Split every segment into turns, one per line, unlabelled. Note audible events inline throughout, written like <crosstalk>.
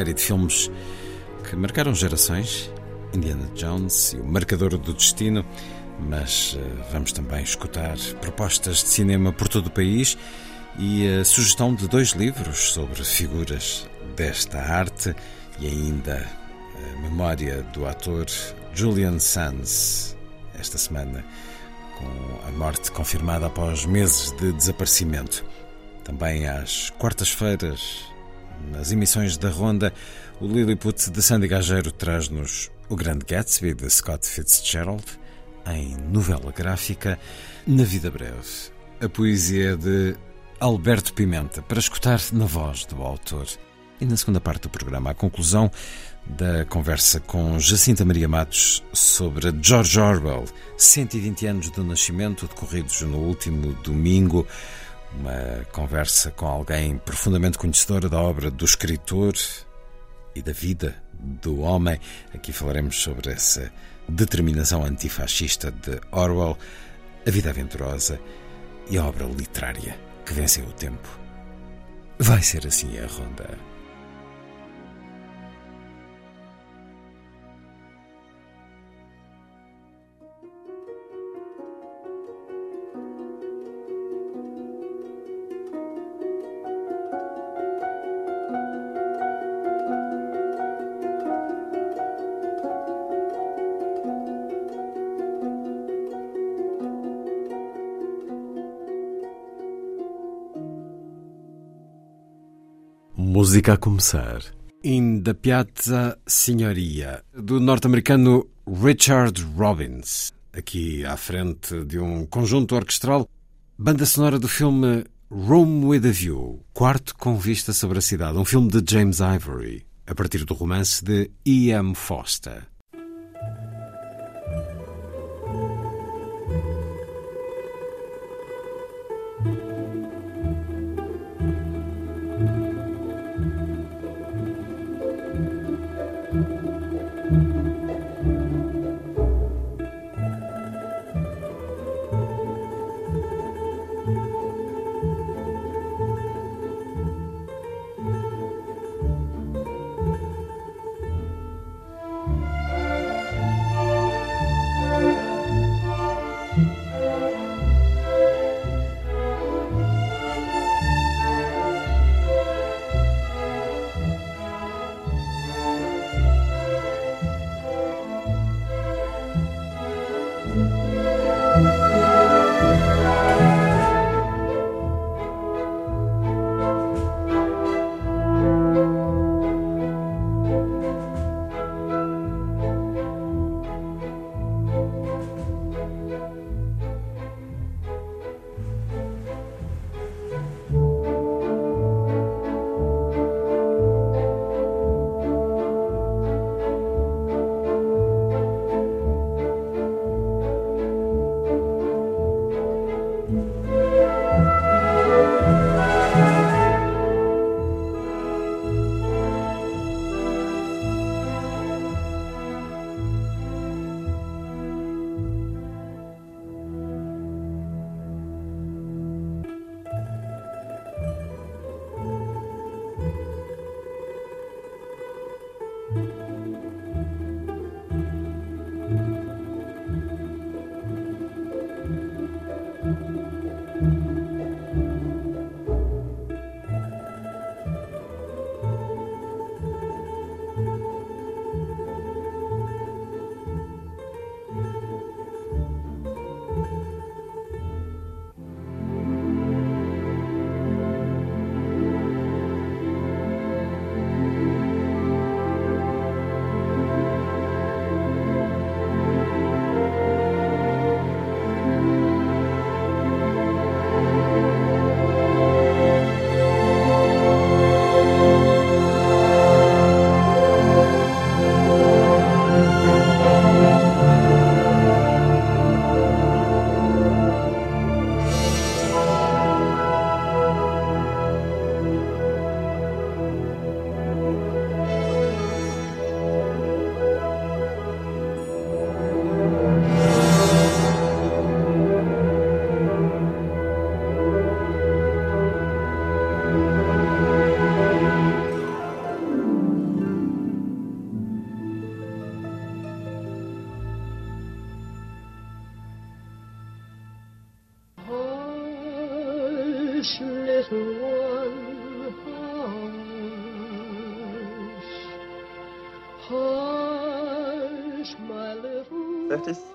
Série de filmes que marcaram gerações, Indiana Jones e o Marcador do Destino, mas eh, vamos também escutar propostas de cinema por todo o país e a sugestão de dois livros sobre figuras desta arte e ainda a memória do ator Julian Sands esta semana com a morte confirmada após meses de desaparecimento. Também às quartas-feiras, nas emissões da Ronda, o Lilliput de Sandy Gageiro traz-nos O Grande Gatsby de Scott Fitzgerald, em novela gráfica, Na Vida Breve. A poesia de Alberto Pimenta, para escutar na voz do autor. E na segunda parte do programa, a conclusão da conversa com Jacinta Maria Matos sobre George Orwell, 120 anos do nascimento, decorridos no último domingo. Uma conversa com alguém profundamente conhecedora da obra do escritor e da vida do homem. Aqui falaremos sobre essa determinação antifascista de Orwell, a vida aventurosa e a obra literária que venceu o tempo. Vai ser assim a ronda. Música a começar. In the Piazza Signoria, do norte-americano Richard Robbins. Aqui à frente de um conjunto orquestral, banda sonora do filme Room with a View, quarto com vista sobre a cidade, um filme de James Ivory, a partir do romance de E.M. Foster.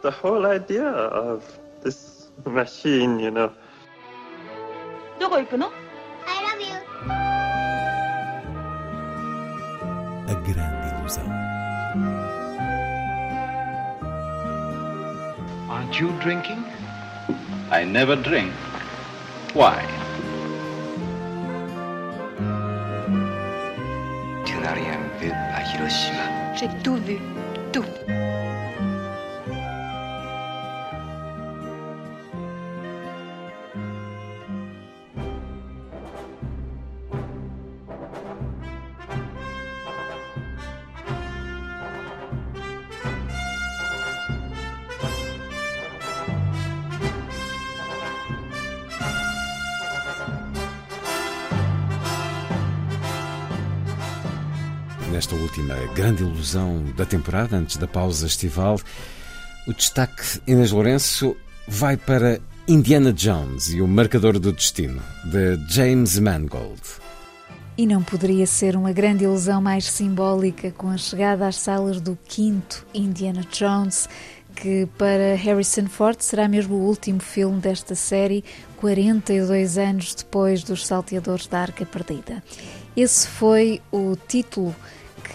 the whole idea of this machine, you know.
どこ行くの
I love you.
A grande ilusão.
Aren't you drinking? I never drink. Why?
Tu n'as rien vu à Hiroshima.
J'ai tout vu. Tout.
Nesta última grande ilusão da temporada, antes da pausa estival, o destaque Inês Lourenço vai para Indiana Jones e o Marcador do Destino, de James Mangold.
E não poderia ser uma grande ilusão mais simbólica com a chegada às salas do quinto Indiana Jones, que para Harrison Ford será mesmo o último filme desta série, 42 anos depois dos Salteadores da Arca Perdida. Esse foi o título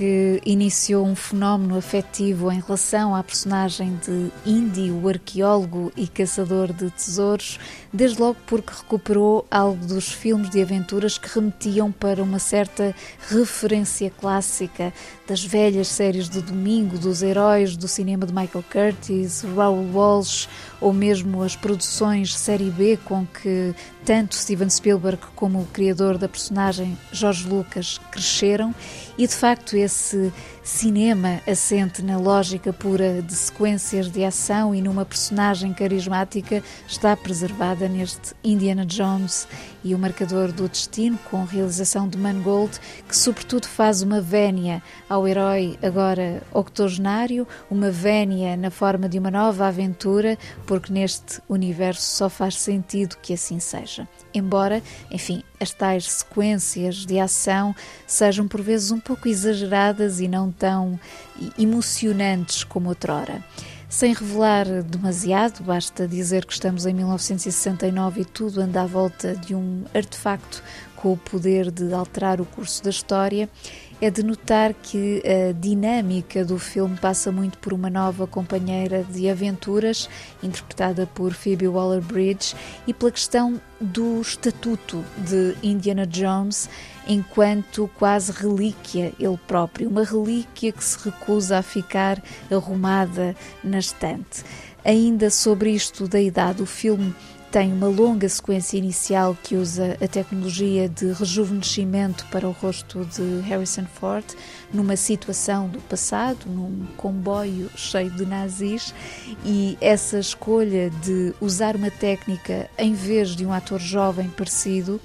que iniciou um fenómeno afetivo em relação à personagem de Indy, o arqueólogo e caçador de tesouros, desde logo porque recuperou algo dos filmes de aventuras que remetiam para uma certa referência clássica das velhas séries de domingo, dos heróis do cinema de Michael Curtis, Raoul Walsh ou mesmo as produções série B com que tanto Steven Spielberg como o criador da personagem George Lucas cresceram. E de facto esse cinema assente na lógica pura de sequências de ação e numa personagem carismática está preservada neste Indiana Jones e o Marcador do Destino, com realização de Mangold, que sobretudo faz uma vénia ao herói agora octogenário, uma vénia na forma de uma nova aventura, porque neste universo só faz sentido que assim seja. Embora, enfim, as tais sequências de ação sejam por vezes um pouco exageradas e não tão emocionantes como outrora. Sem revelar demasiado, basta dizer que estamos em 1969 e tudo anda à volta de um artefacto com o poder de alterar o curso da história. É de notar que a dinâmica do filme passa muito por uma nova companheira de aventuras, interpretada por Phoebe Waller-Bridge, e pela questão do estatuto de Indiana Jones enquanto quase relíquia ele próprio, uma relíquia que se recusa a ficar arrumada na estante. Ainda sobre isto da idade, o filme tem uma longa sequência inicial que usa a tecnologia de rejuvenescimento para o rosto de Harrison Ford, numa situação do passado, num comboio cheio de nazis, e essa escolha de usar uma técnica em vez de um ator jovem parecido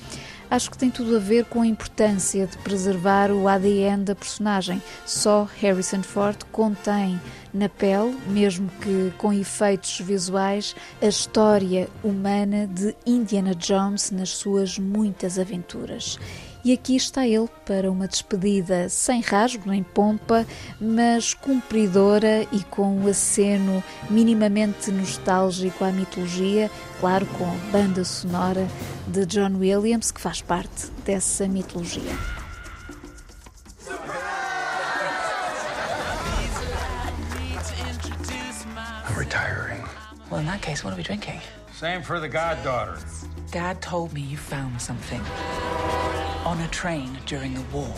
acho que tem tudo a ver com a importância de preservar o ADN da personagem. Só Harrison Ford contém na pele, mesmo que com efeitos visuais, a história humana de Indiana Jones nas suas muitas aventuras. E aqui está ele para uma despedida sem rasgo nem pompa, mas cumpridora e com um aceno minimamente nostálgico à mitologia, claro, com a banda sonora de John Williams, que faz parte dessa mitologia.
Well, in that case, what are we drinking?
Same for the goddaughter.
Dad told me you found something on a train during the war.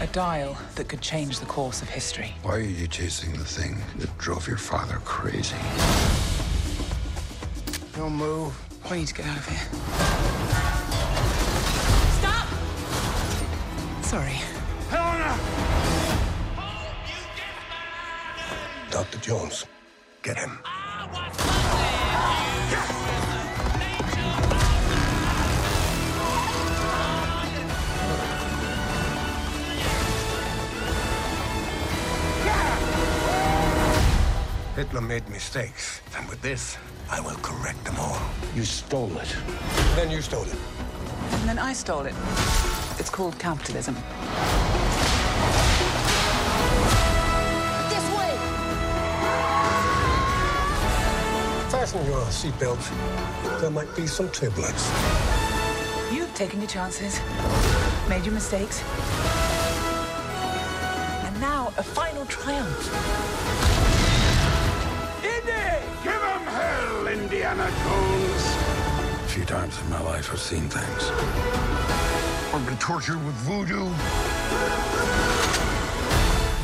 A dial that could change the course of history.
Why are you chasing the thing that drove your father crazy? Don't move.
We need to get out of here.
Stop!
Sorry. Helena!
Dr. Jones, get him. Hitler made mistakes. And with this, I will correct them all.
You stole it.
Then you stole it.
And then I stole it. It's called capitalism.
Fasten your seatbelts. There might be some turbulence.
You've taken your chances, made your mistakes. And now a final triumph.
Indy! Give him hell, Indiana Jones!
A few times in my life, I've seen things.
I've been tortured with voodoo.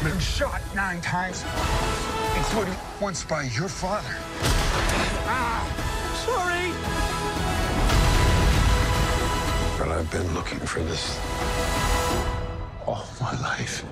Been shot nine times, including once by your father. Sorry!
But I've been looking for this all my life.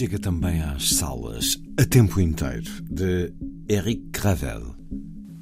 Chega também às salas a tempo inteiro de Eric Gravel.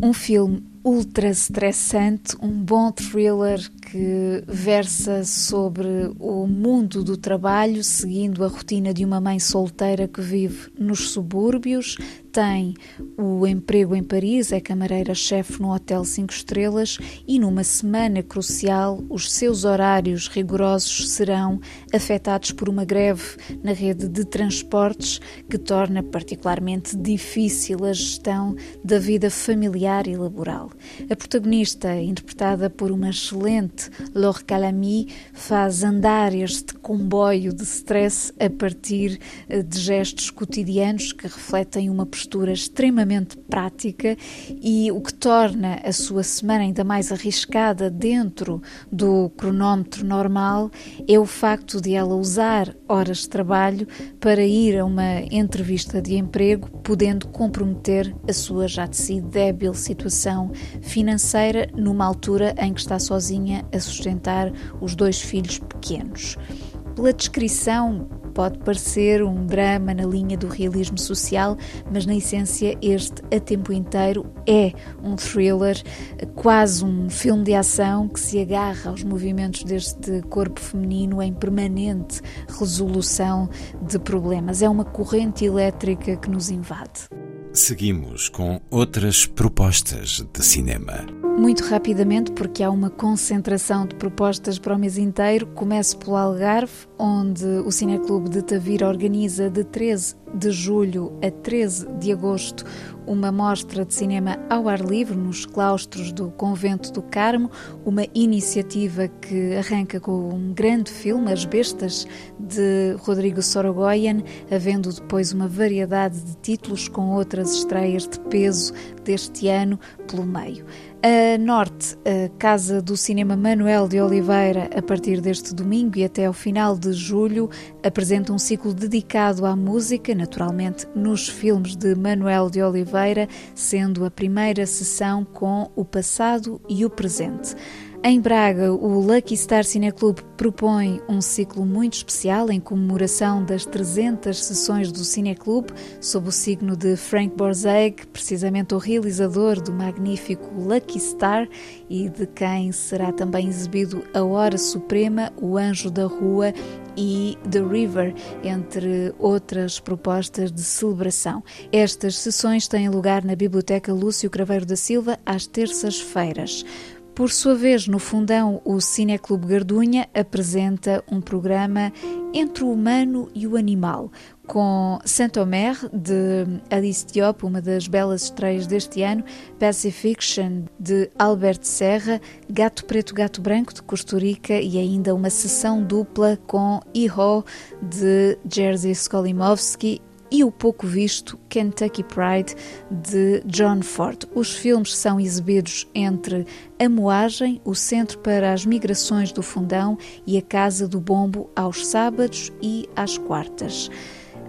Um filme ultra estressante, um bom thriller que versa sobre o mundo do trabalho, seguindo a rotina de uma mãe solteira que vive nos subúrbios, tem o emprego em Paris, é camareira-chefe no Hotel 5 Estrelas e numa semana crucial os seus horários rigorosos serão afetados por uma greve na rede de transportes que torna particularmente difícil a gestão da vida familiar e laboral. A protagonista, interpretada por uma excelente Laure Calamy, faz andar este comboio de stress a partir eh, de gestos cotidianos que refletem uma postura extremamente prática e o que torna a sua semana ainda mais arriscada dentro do cronómetro normal é o facto de ela usar horas de trabalho para ir a uma entrevista de emprego, podendo comprometer a sua já de si débil situação financeira numa altura em que está sozinha a sustentar os dois filhos pequenos. Pela descrição, pode parecer um drama na linha do realismo social, mas na essência este a tempo inteiro é um thriller, quase um filme de ação que se agarra aos movimentos deste corpo feminino em permanente resolução de problemas. É uma corrente elétrica que nos invade.
Seguimos com outras propostas de cinema.
Muito rapidamente, porque há uma concentração de propostas para o mês inteiro, começo pelo Algarve, onde o Cineclube de Tavira organiza de 13 de julho a 13 de agosto uma mostra de cinema ao ar livre nos claustros do Convento do Carmo, uma iniciativa que arranca com um grande filme, As Bestas, de Rodrigo Sorogoyen, havendo depois uma variedade de títulos com outras estreias de peso deste ano pelo meio. A Norte, a Casa do Cinema Manuel de Oliveira, a partir deste domingo e até ao final de julho, apresenta um ciclo dedicado à música, naturalmente nos filmes de Manuel de Oliveira, sendo a primeira sessão com o passado e o presente. Em Braga, o Lucky Star Cineclube propõe um ciclo muito especial em comemoração das 300 sessões do Cineclube, sob o signo de Frank Borzage, precisamente o realizador do magnífico Lucky Star e de quem será também exibido A Hora Suprema, O Anjo da Rua e The River, entre outras propostas de celebração. Estas sessões têm lugar na Biblioteca Lúcio Craveiro da Silva às terças-feiras. Por sua vez, no fundão, o Cineclube Gardunha apresenta um programa entre o humano e o animal, com Saint-Omer, de Alice Diop, uma das belas estreias deste ano, Pacifiction, de Albert Serra, Gato Preto, Gato Branco, de Costurica e ainda uma sessão dupla com Iho, de Jerzy Skolimowski e o pouco visto Kentucky Pride de John Ford. Os filmes são exibidos entre a Moagem, o Centro para as Migrações do Fundão e a Casa do Bombo aos sábados e às quartas.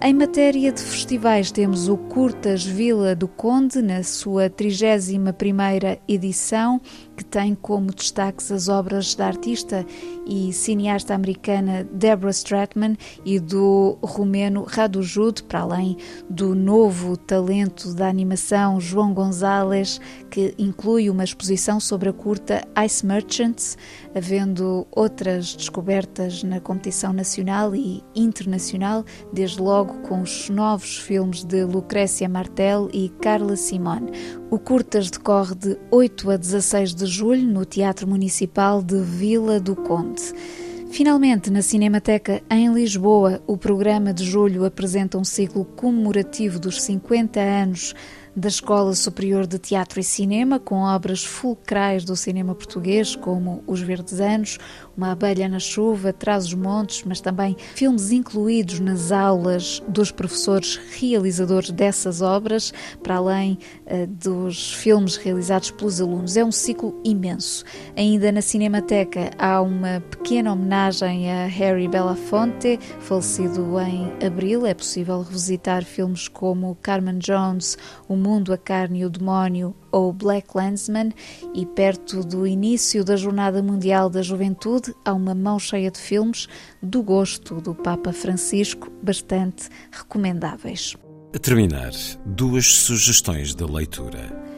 Em matéria de festivais, temos o Curtas Vila do Conde, na sua 31ª edição, que tem como destaques as obras da artista e cineasta americana Deborah Stratman e do romeno Radu Jude, para além do novo talento da animação João Gonzalez, que inclui uma exposição sobre a curta Ice Merchants, havendo outras descobertas na competição nacional e internacional, desde logo com os novos filmes de Lucrécia Martel e Carla Simone. O Curtas decorre de 8 a 16 de julho no Teatro Municipal de Vila do Conde. Finalmente, na Cinemateca em Lisboa, o programa de julho apresenta um ciclo comemorativo dos 50 anos da Escola Superior de Teatro e Cinema, com obras fulcrais do cinema português, como Os Verdes Anos, Uma Abelha na Chuva, Traz os Montes, mas também filmes incluídos nas aulas dos professores realizadores dessas obras, para além uh, dos filmes realizados pelos alunos. É um ciclo imenso. Ainda na Cinemateca há uma pequena homenagem a Harry Belafonte, falecido em abril. É possível revisitar filmes como Carmen Jones, O Mundo, a Carne e o Demónio ou Black Landsman, e perto do início da Jornada Mundial da Juventude há uma mão cheia de filmes do gosto do Papa Francisco, bastante recomendáveis.
A terminar, duas sugestões de leitura.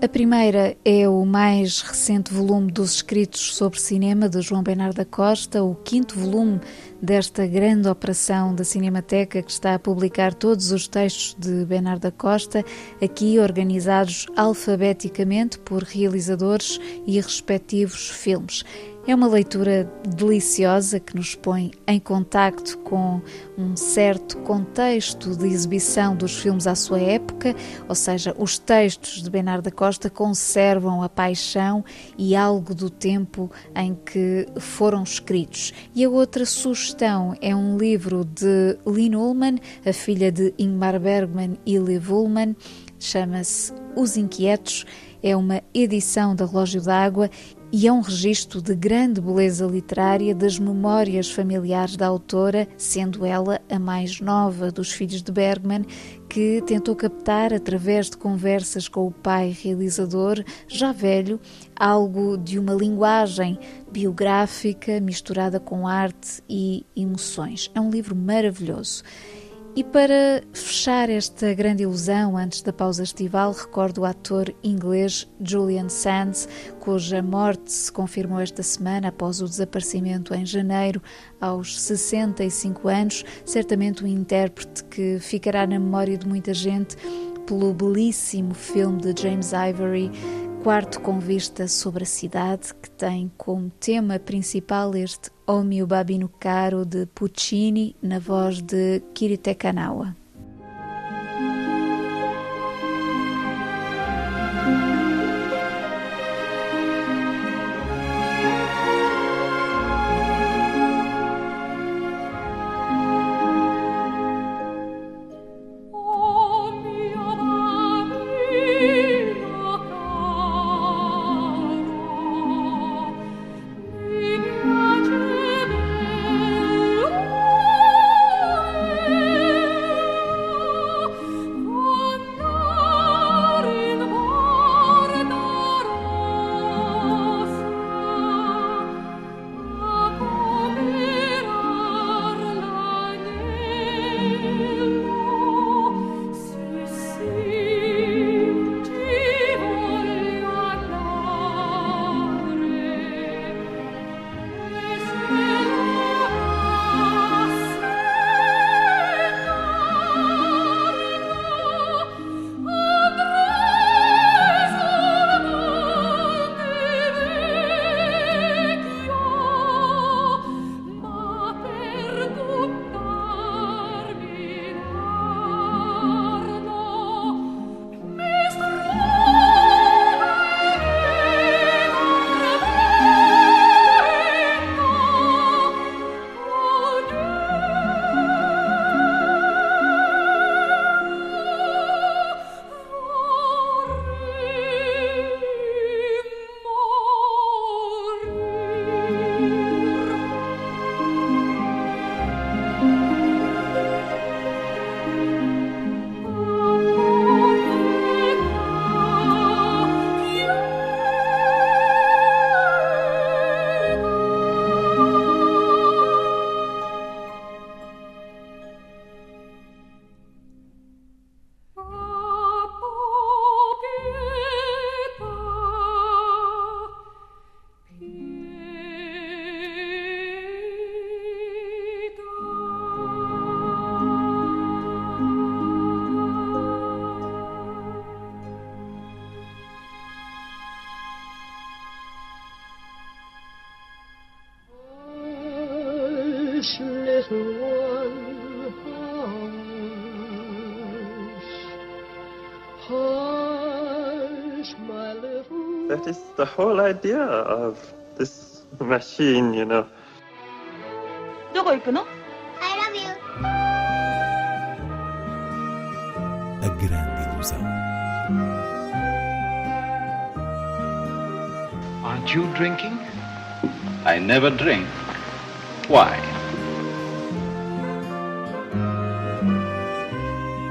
A primeira é o mais recente volume dos escritos sobre cinema de João Bernardo da Costa, o quinto volume desta grande operação da Cinemateca que está a publicar todos os textos de Bernardo da Costa, aqui organizados alfabeticamente por realizadores e respectivos filmes. É uma leitura deliciosa que nos põe em contacto com um certo contexto de exibição dos filmes à sua época, ou seja, os textos de Bernardo da Costa conservam a paixão e algo do tempo em que foram escritos. E a outra sugestão é um livro de Lynn Ullman, a filha de Ingmar Bergman e Liv Ullman, chama-se Os Inquietos é uma edição da Relógio d'Água e é um registro de grande beleza literária das memórias familiares da autora, sendo ela a mais nova dos filhos de Bergman, que tentou captar, através de conversas com o pai realizador, já velho, algo de uma linguagem biográfica misturada com arte e emoções. É um livro maravilhoso. E para fechar esta grande ilusão antes da pausa estival, recordo o ator inglês Julian Sands, cuja morte se confirmou esta semana após o desaparecimento em janeiro, aos 65 anos. Certamente um intérprete que ficará na memória de muita gente pelo belíssimo filme de James Ivory quarto com vista sobre a cidade, que tem como tema principal este O mio babino caro de Puccini, na voz de Kirite Kanawa.
is the whole idea of this machine, you know.
どこ行くの
I love you.
A grande ilusão.
Aren't you drinking? I never drink. Why?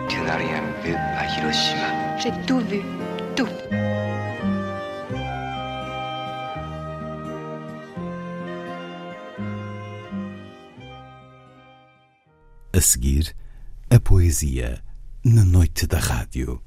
Tu n'as rien vu à Hiroshima.
J'ai tout vu. Tout.
seguir, a poesia na noite da rádio.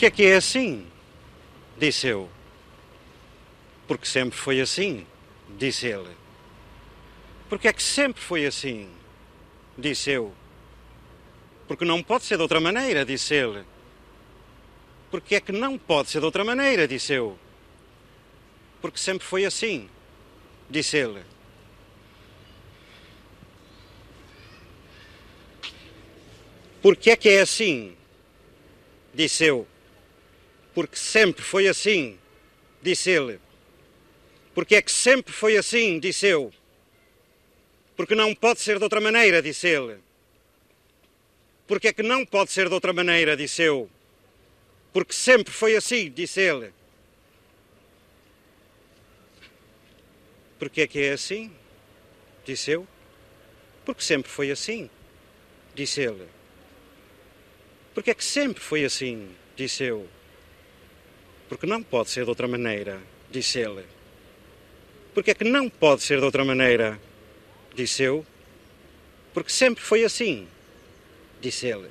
Que é que é assim? Disse eu. Porque sempre foi assim, disse ele. Porque é que sempre foi assim? Disse eu. Porque não pode ser de outra maneira, disse ele. Porque é que não pode ser de outra maneira, disse eu. Porque sempre foi assim, disse ele. Porque é que é assim? Disse eu. Porque sempre foi assim, disse ele. Porque é que sempre foi assim, disse eu. Porque não pode ser de outra maneira, disse ele. Porque é que não pode ser de outra maneira, disse eu. Porque sempre foi assim, disse ele. Porque é que é assim? Disse eu. Porque sempre foi assim, disse ele. Porque é que sempre foi assim, disse eu. Porque não pode ser de outra maneira, disse ele. Porque é que não pode ser de outra maneira, disse eu. Porque sempre foi assim, disse ele.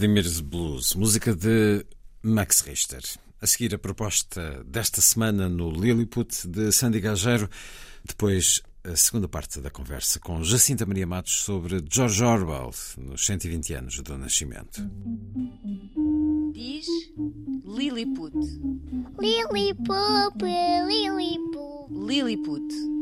Vladimir's Blues, música de Max Richter. A seguir, a proposta desta semana no Lilliput de Sandy Gageiro. Depois, a segunda parte da conversa com Jacinta Maria Matos sobre George Orwell nos 120 anos do nascimento.
Diz Lilliput.
Lilliput, Lilliput.
Lilliput.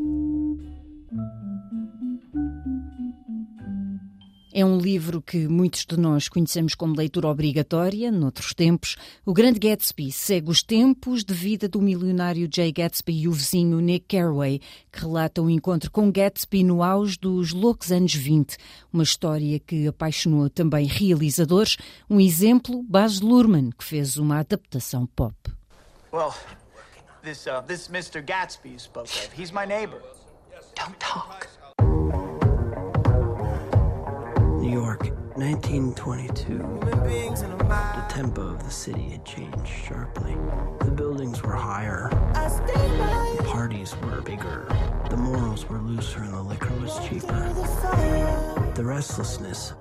É um livro que muitos de nós conhecemos como leitura obrigatória, noutros tempos. O Grande Gatsby segue os tempos de vida do milionário Jay Gatsby e o vizinho Nick Carraway, que relata o encontro com Gatsby no auge dos loucos anos 20. Uma história que apaixonou também realizadores. Um exemplo, Baz Luhrmann, que fez uma adaptação pop.
Well, this, uh, this Mr. Gatsby you spoke of, he's my neighbor.
Don't talk.
York, 1922. The tempo of the city had changed sharply. The buildings were higher. The parties were bigger. The morals were looser and the liquor was cheaper. The restlessness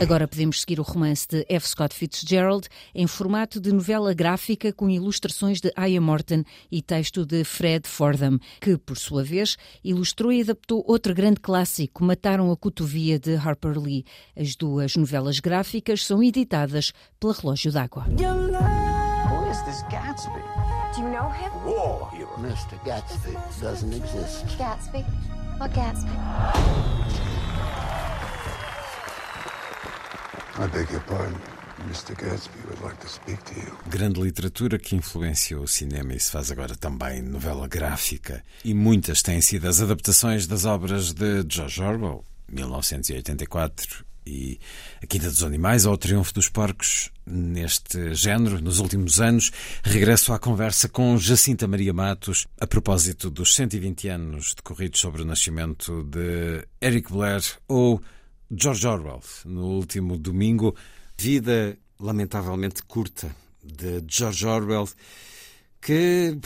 Agora podemos seguir o romance de F. Scott Fitzgerald em formato de novela gráfica com ilustrações de Aya Morton e texto de Fred Fordham, que, por sua vez, ilustrou e adaptou outro grande clássico, Mataram a Cotovia, de Harper Lee. As duas novelas gráficas são editadas pela Relógio d'Água.
Who is this Gatsby?
Do you know him?
War hero. Mr. Gatsby doesn't exist.
Gatsby? What Gatsby?
Grande literatura que influenciou o cinema e se faz agora também novela gráfica. E muitas têm sido as adaptações das obras de George Orwell, 1984, e A Quinta dos Animais ou O Triunfo dos Porcos. Neste género, nos últimos anos, regresso à conversa com Jacinta Maria Matos a propósito dos 120 anos decorridos sobre o nascimento de Eric Blair ou George Orwell, no último domingo. Vida lamentavelmente curta de George Orwell, que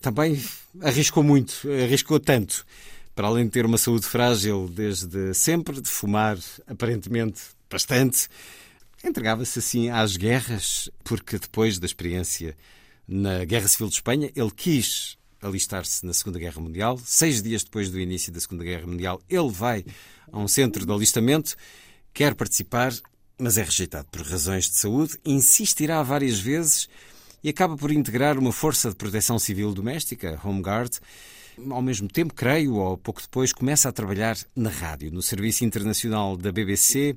também arriscou muito, arriscou tanto. Para além de ter uma saúde frágil desde sempre, de fumar aparentemente bastante, entregava-se assim às guerras, porque depois da experiência na Guerra Civil de Espanha, ele quis alistar-se na Segunda Guerra Mundial. Seis dias depois do início da Segunda Guerra Mundial, ele vai a um centro de alistamento, quer participar, mas é rejeitado por razões de saúde, insistirá várias vezes e acaba por integrar uma força de proteção civil doméstica, Home Guard. Ao mesmo tempo, creio, ou pouco depois, começa a trabalhar na rádio, no Serviço Internacional da BBC,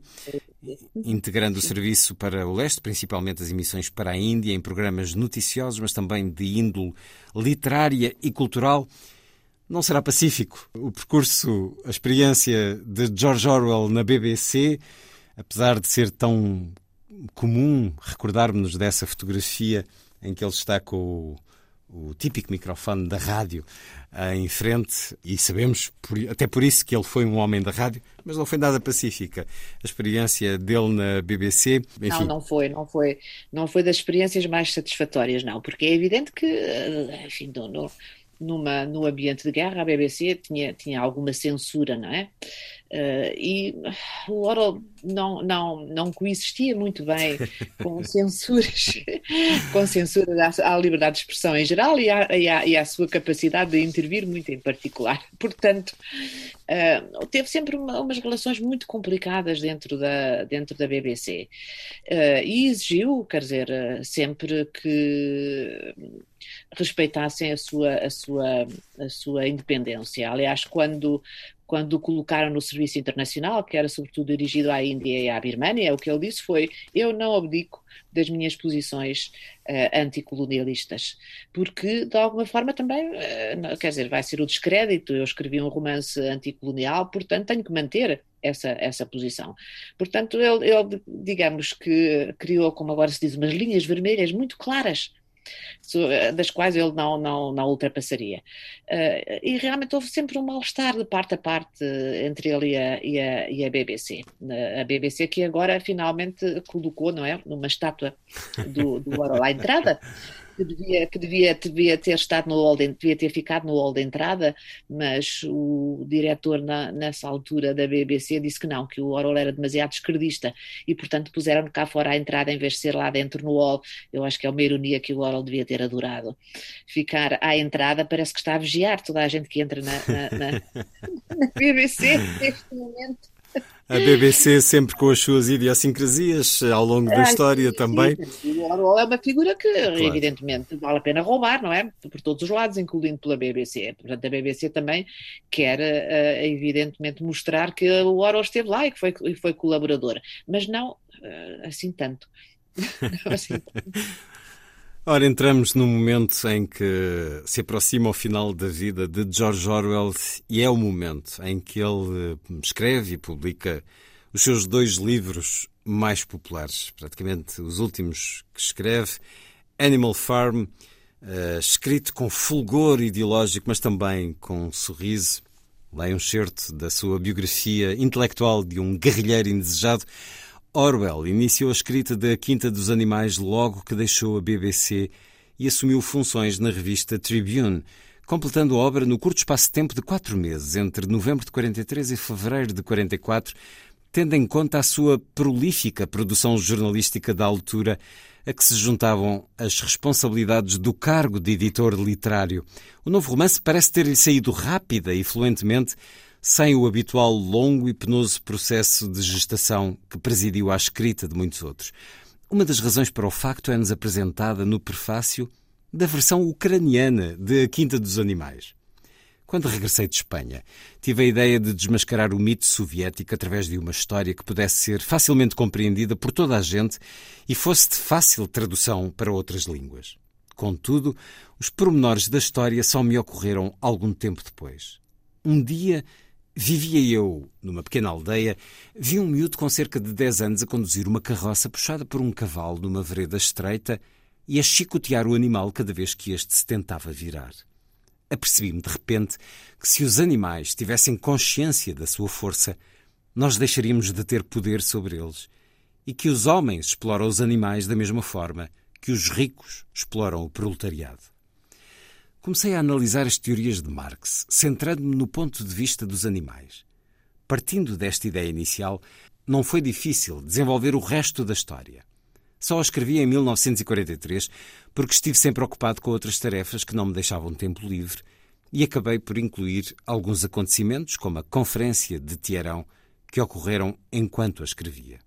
integrando o serviço para o leste, principalmente as emissões para a Índia, em programas noticiosos, mas também de índole literária e cultural. Não será pacífico o percurso, a experiência de George Orwell na BBC, apesar de ser tão comum recordarmos dessa fotografia em que ele está com o, o típico microfone da rádio uh, em frente, e sabemos por, até por isso que ele foi um homem da rádio, mas não foi nada pacífica. A experiência dele na BBC. Enfim.
Não, não foi, não foi, não foi das experiências mais satisfatórias, não, porque é evidente que, ah, enfim, numa, no ambiente de guerra, a BBC tinha, tinha alguma censura, não é? Uh, e o Orwell não, não, não coexistia muito bem com <laughs> censuras, com censuras à, à, liberdade de expressão em geral e à, e, à, e à, sua capacidade de intervir muito em particular. Portanto, uh, teve sempre uma, umas relações muito complicadas dentro da, dentro da BBC uh, e exigiu, quer dizer, sempre que respeitassem a sua, a sua, a sua independência. Aliás, quando, quando o colocaram no serviço internacional, que era sobretudo dirigido à Índia e à Birmânia, o que ele disse foi: Eu não abdico das minhas posições uh, anticolonialistas, porque de alguma forma também, uh, quer dizer, vai ser o descrédito. Eu escrevi um romance anticolonial, portanto tenho que manter essa, essa posição. Portanto, ele, ele, digamos que criou, como agora se diz, umas linhas vermelhas muito claras das quais ele não, não, não ultrapassaria. Uh, e realmente houve sempre um mal-estar de parte a parte entre ele e a, e a, e a BBC. A BBC que agora finalmente colocou, não é, numa estátua do, do Orwell à entrada <laughs> que devia, que devia, devia ter estado no hall de, devia ter ficado no hall de entrada, mas o diretor na, nessa altura da BBC disse que não, que o Orwell era demasiado esquerdista e portanto puseram cá fora à entrada em vez de ser lá dentro no hall. Eu acho que é uma ironia que o Orwell devia ter adorado. Ficar à entrada parece que está a vigiar toda a gente que entra na, na, na, <laughs> na BBC neste momento.
A BBC sempre com as suas idiosincrasias ao longo da ah, história sim, também.
Sim. O Orwell é uma figura que, claro. evidentemente, vale a pena roubar, não é? Por todos os lados, incluindo pela BBC. Portanto, a BBC também quer, uh, evidentemente, mostrar que o Orwell esteve lá e que foi, e foi colaborador. Mas não uh, assim tanto. <laughs> não assim tanto. <laughs>
Ora, entramos num momento em que se aproxima o final da vida de George Orwell e é o momento em que ele escreve e publica os seus dois livros mais populares, praticamente os últimos que escreve, Animal Farm, uh, escrito com fulgor ideológico, mas também com um sorriso. Lá é um certo da sua biografia intelectual de um guerrilheiro indesejado. Orwell iniciou a escrita da Quinta dos Animais logo que deixou a BBC e assumiu funções na revista Tribune, completando a obra no curto espaço de tempo de quatro meses, entre novembro de 43 e fevereiro de 44, tendo em conta a sua prolífica produção jornalística da altura, a que se juntavam as responsabilidades do cargo de editor literário. O novo romance parece ter-lhe saído rápida e fluentemente, sem o habitual longo e penoso processo de gestação que presidiu à escrita de muitos outros. Uma das razões para o facto é-nos apresentada no prefácio da versão ucraniana de A Quinta dos Animais. Quando regressei de Espanha, tive a ideia de desmascarar o mito soviético através de uma história que pudesse ser facilmente compreendida por toda a gente e fosse de fácil tradução para outras línguas. Contudo, os pormenores da história só me ocorreram algum tempo depois. Um dia Vivia eu numa pequena aldeia, vi um miúdo com cerca de 10 anos a conduzir uma carroça puxada por um cavalo numa vereda estreita e a chicotear o animal cada vez que este se tentava virar. Apercebi-me de repente que se os animais tivessem consciência da sua força, nós deixaríamos de ter poder sobre eles e que os homens exploram os animais da mesma forma que os ricos exploram o proletariado. Comecei a analisar as teorias de Marx, centrando-me no ponto de vista dos animais. Partindo desta ideia inicial, não foi difícil desenvolver o resto da história. Só a escrevi em 1943 porque estive sempre ocupado com outras tarefas que não me deixavam tempo livre e acabei por incluir alguns acontecimentos, como a Conferência de Tiarão, que ocorreram enquanto a escrevia.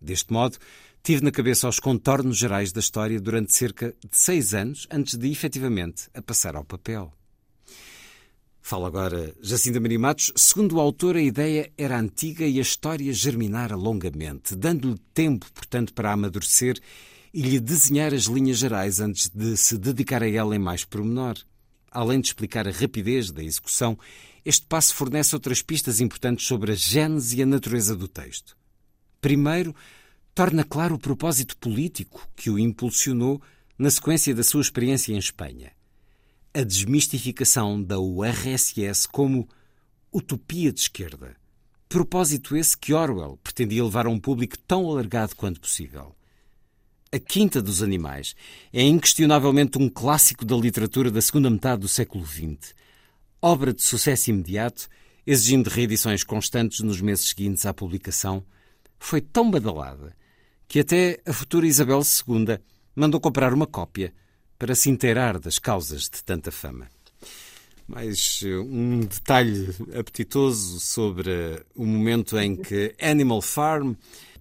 Deste modo, Tive na cabeça os contornos gerais da história durante cerca de seis anos antes de efetivamente a passar ao papel. Fala agora Jacinta Maria Matos. Segundo o autor, a ideia era antiga e a história germinara longamente, dando-lhe tempo, portanto, para amadurecer e lhe desenhar as linhas gerais antes de se dedicar a ela em mais pormenor. Além de explicar a rapidez da execução, este passo fornece outras pistas importantes sobre a gênese e a natureza do texto. Primeiro, torna claro o propósito político que o impulsionou na sequência da sua experiência em Espanha. A desmistificação da URSS como utopia de esquerda. Propósito esse que Orwell pretendia levar a um público tão alargado quanto possível. A Quinta dos Animais é inquestionavelmente um clássico da literatura da segunda metade do século XX, obra de sucesso imediato, exigindo reedições constantes nos meses seguintes à publicação, foi tão badalada que até a futura Isabel II mandou comprar uma cópia para se inteirar das causas de tanta fama. Mais eh, um detalhe apetitoso sobre o momento em que Animal Farm,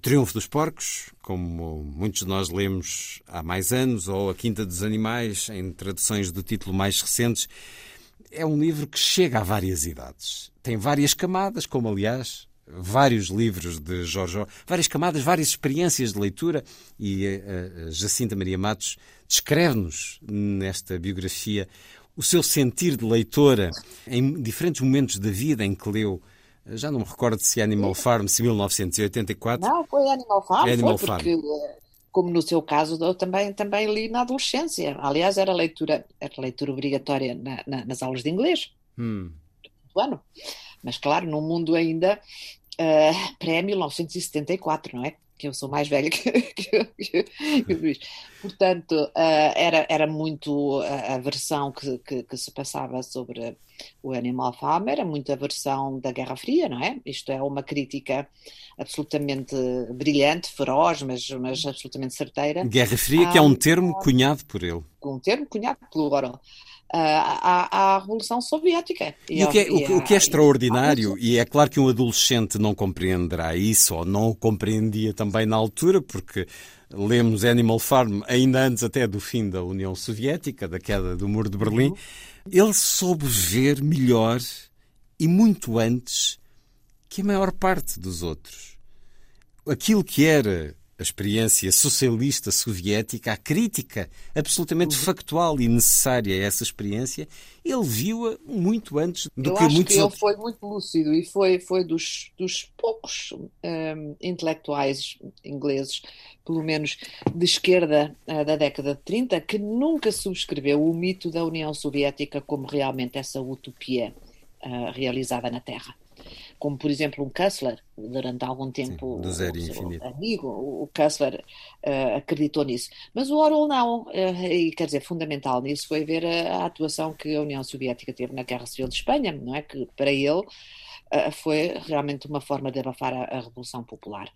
Triunfo dos Porcos, como muitos de nós lemos há mais anos, ou A Quinta dos Animais, em traduções do título mais recentes, é um livro que chega a várias idades. Tem várias camadas, como aliás vários livros de Jorge, várias camadas, várias experiências de leitura e a, eh, a Jacinta Maria Matos descreve-nos nesta biografia o seu sentir de leitora em diferentes momentos da vida em que leu já não me recordo se Animal Farm, se 1984.
Não, foi Animal Farm, Animal foi porque, Farm. Eh, como no seu caso, eu também, também li na adolescência. Aliás, era leitura, era leitura obrigatória na, na, nas aulas de inglês. Hum. Do ano. Mas claro, num mundo ainda uh, pré-1974, não é? que eu sou mais velha que, <laughs> que, que, que o Luís. Portanto, uh, era, era muito a, a versão que, que, que, se passava sobre o Animal Farm, era muito a versão da Guerra Fria, não é? Isto é uma crítica absolutamente brilhante, feroz, mas, mas absolutamente certeira.
Guerra Fria, que é um termo cunhado por ele.
Um termo cunhado pelo Orwell à, à Revolução Soviética.
E, e, o, que é, o, o que é extraordinário, e é claro que um adolescente não compreenderá isso, ou não compreendia também na altura, porque lemos Animal Farm ainda antes até do fim da União Soviética, da queda do Muro de Berlim, ele soube ver melhor e muito antes que a maior parte dos outros. Aquilo que era a experiência socialista soviética, a crítica absolutamente uhum. factual e necessária a essa experiência, ele viu-a muito antes do
Eu
que
acho
muitos
que
outros.
ele foi muito lúcido e foi, foi dos, dos poucos um, intelectuais ingleses, pelo menos de esquerda uh, da década de 30, que nunca subscreveu o mito da União Soviética como realmente essa utopia uh, realizada na Terra como por exemplo um Kessler, durante algum tempo
Sim, do zero o infinito.
amigo, o Kessler uh, acreditou nisso. Mas o Orwell não, uh, e quer dizer, fundamental nisso foi ver a, a, atuação que a União Soviética teve na Guerra Civil de Espanha, não é? Que para ele uh, foi realmente uma forma de abafar a, a Revolução Popular.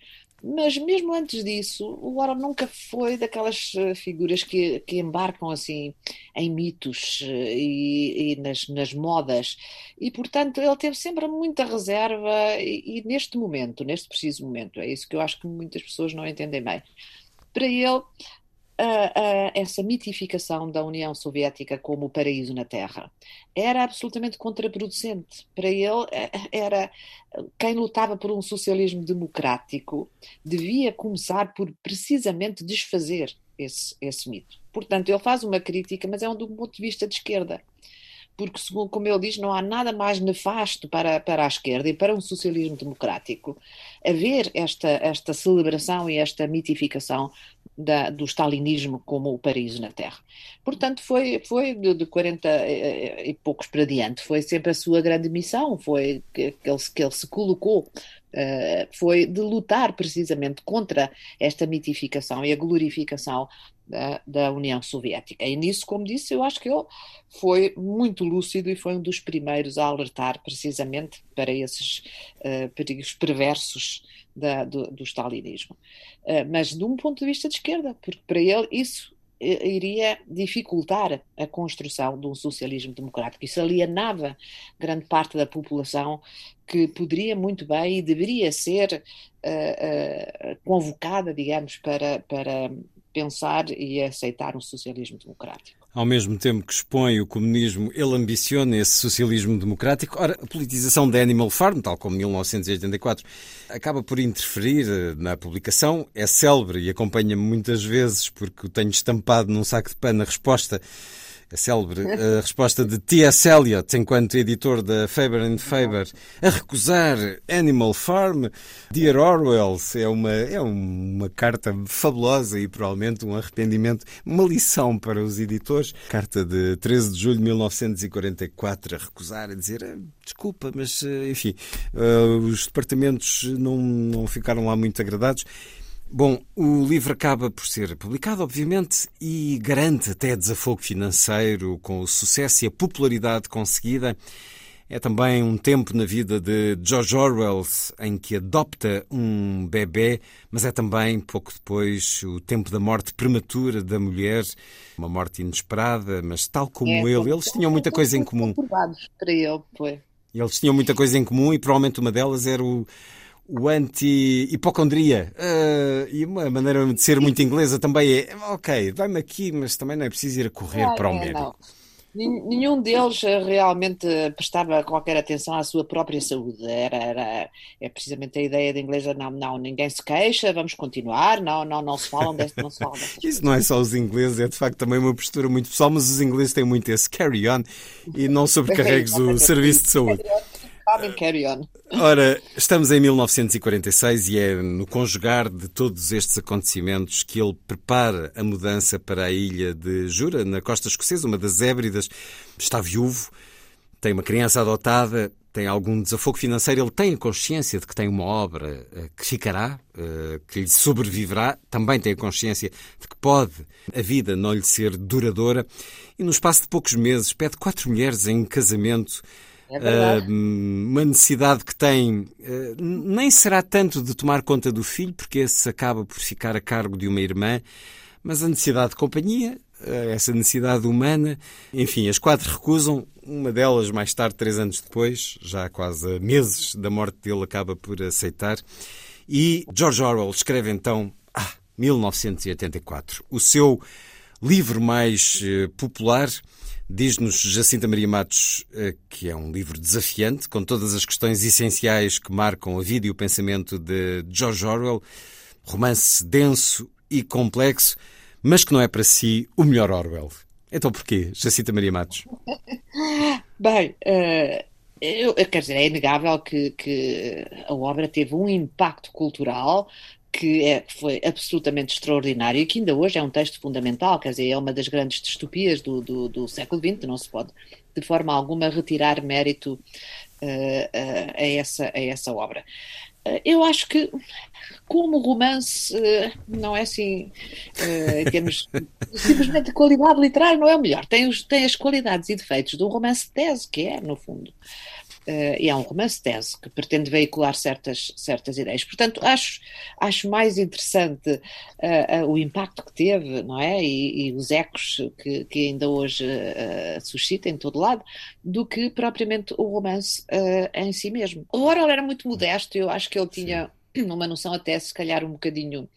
Mas mesmo antes disso, o Orwell nunca foi daquelas eh, figuras que, que embarcam assim em mitos eh, e, e nas, nas, modas. E, portanto, ele teve sempre muita reserva e, e, neste momento, neste preciso momento, é isso que eu acho que muitas pessoas não entendem bem. Para ele, essa mitificação da União Soviética como o paraíso na Terra era absolutamente contraproducente. Para ele, eh, era quem lutava por um socialismo democrático devia começar por precisamente desfazer esse, esse mito. Portanto, ele faz uma crítica, mas é um do ponto de vista de esquerda porque, segundo como ele diz, não há nada mais nefasto para, para a esquerda e para um socialismo democrático haver esta, esta celebração e esta mitificação da, do stalinismo como o paraíso na Terra. Portanto, foi, foi de, de 40 e, e poucos para diante, foi sempre a sua grande missão, foi que, que, ele, que ele se colocou Uh, foi de lutar precisamente contra esta mitificação e a glorificação da, da, União Soviética. E nisso, como disse, eu acho que ele foi muito lúcido e foi um dos primeiros a alertar precisamente para esses uh, perigos perversos da, do, do stalinismo. Uh, mas de um ponto de vista de esquerda, porque para ele isso iria dificultar a construção de um socialismo democrático. Isso alienava grande parte da população que poderia muito bem e deveria ser uh, uh, convocada, digamos, para, para pensar e aceitar um socialismo democrático.
Ao mesmo tempo que expõe o comunismo, ele ambiciona esse socialismo democrático. Ora, a politização da Animal Farm, tal como 1984, acaba por interferir eh, na publicação. É célebre e acompanha-me muitas vezes porque o tenho estampado num saco de pano a resposta a célebre a <laughs> resposta de T.S. Eliot, enquanto editor da Faber Faber, a recusar Animal Farm. Dear Orwell é uma, é uma carta fabulosa e provavelmente um arrependimento, uma lição para os editores. Carta de 13 de julho de 1944, a recusar, a dizer ah, desculpa, mas eh, enfim, uh, os departamentos não, não ficaram lá muito agradados. Bom, o livro acaba por ser publicado, obviamente, e garante até desafogo financeiro com o sucesso e a popularidade conseguida. É também um tempo na vida de George Orwell em que adopta um bebê, mas é também, pouco depois, o tempo da morte prematura da mulher, uma morte inesperada, mas tal como é, ele, eles tinham muita coisa em comum.
Para ele, foi.
Eles tinham muita coisa em comum e provavelmente uma delas era o o anti-hipocondria. Uh, e uma maneira de ser muito inglesa também é: ok, vai-me aqui, mas também não é preciso ir a correr para o é, médico. Não.
Nenhum deles eh, realmente prestava qualquer atenção à sua própria saúde. Era, era é precisamente a ideia da inglesa: não, não, ninguém se queixa, vamos continuar, não, não, não se falam desse, não se falam <laughs>
Isso coisas. não é só os ingleses, é de facto também uma postura muito pessoal, mas os ingleses têm muito esse carry on e não <laughs> sobrecarregues o serviço de saúde. Ora, estamos em 1946 e é no conjugar de todos estes acontecimentos que ele prepara a mudança para a ilha de Jura, na costa escocesa, uma das Hébridas. Está viúvo, tem uma criança adotada, tem algum desafogo financeiro, ele tem a consciência de que tem uma obra uh, que ficará, uh, que lhe sobreviverá, também tem a consciência de que pode a vida não lhe ser duradoura, e no espaço de poucos meses pede quatro mulheres em casamento.
É
uh, uma necessidade que tem nem será tanto de tomar conta do filho, porque esse acaba por ficar a cargo de uma irmã, mas a necessidade de companhia, essa necessidade humana. Enfim, as quatro recusam. Uma delas, mais tarde, três anos depois, já quase meses da morte dele, acaba por aceitar. E George Orwell escreve então ah, 1984, o seu livro mais uh, popular. Diz-nos Jacinta Maria Matos uh, que é um livro desafiante, com todas as questões essenciais que marcam a vida e o pensamento de George Orwell. Romance denso e complexo mas que não é para si o melhor Orwell. Então porquê, Jacita Maria Matos? <laughs>
Bem, uh, eu, quer dizer, é inegável que, que a obra teve um impacto cultural que é, foi absolutamente extraordinário e que ainda hoje é um texto fundamental, quer dizer, é uma das grandes distopias do, do, do século XX, não se pode de forma alguma retirar mérito uh, uh, a, essa, a essa obra. Uh, eu acho que como romance não é assim em termos <laughs> simplesmente de qualidade literária não é o melhor, tem, os, tem as qualidades e defeitos de um romance de tese, que é, no fundo. Uh, e é um romance tese que pretende veicular certas, certas ideias. Portanto, acho, acho mais interessante uh, uh, o impacto que teve, não é? E, e os ecos que, que ainda hoje suscita em todo lado, do que propriamente o romance em si mesmo. O Orwell era muito modesto, eu acho que ele tinha Sim. uma noção até se calhar um bocadinho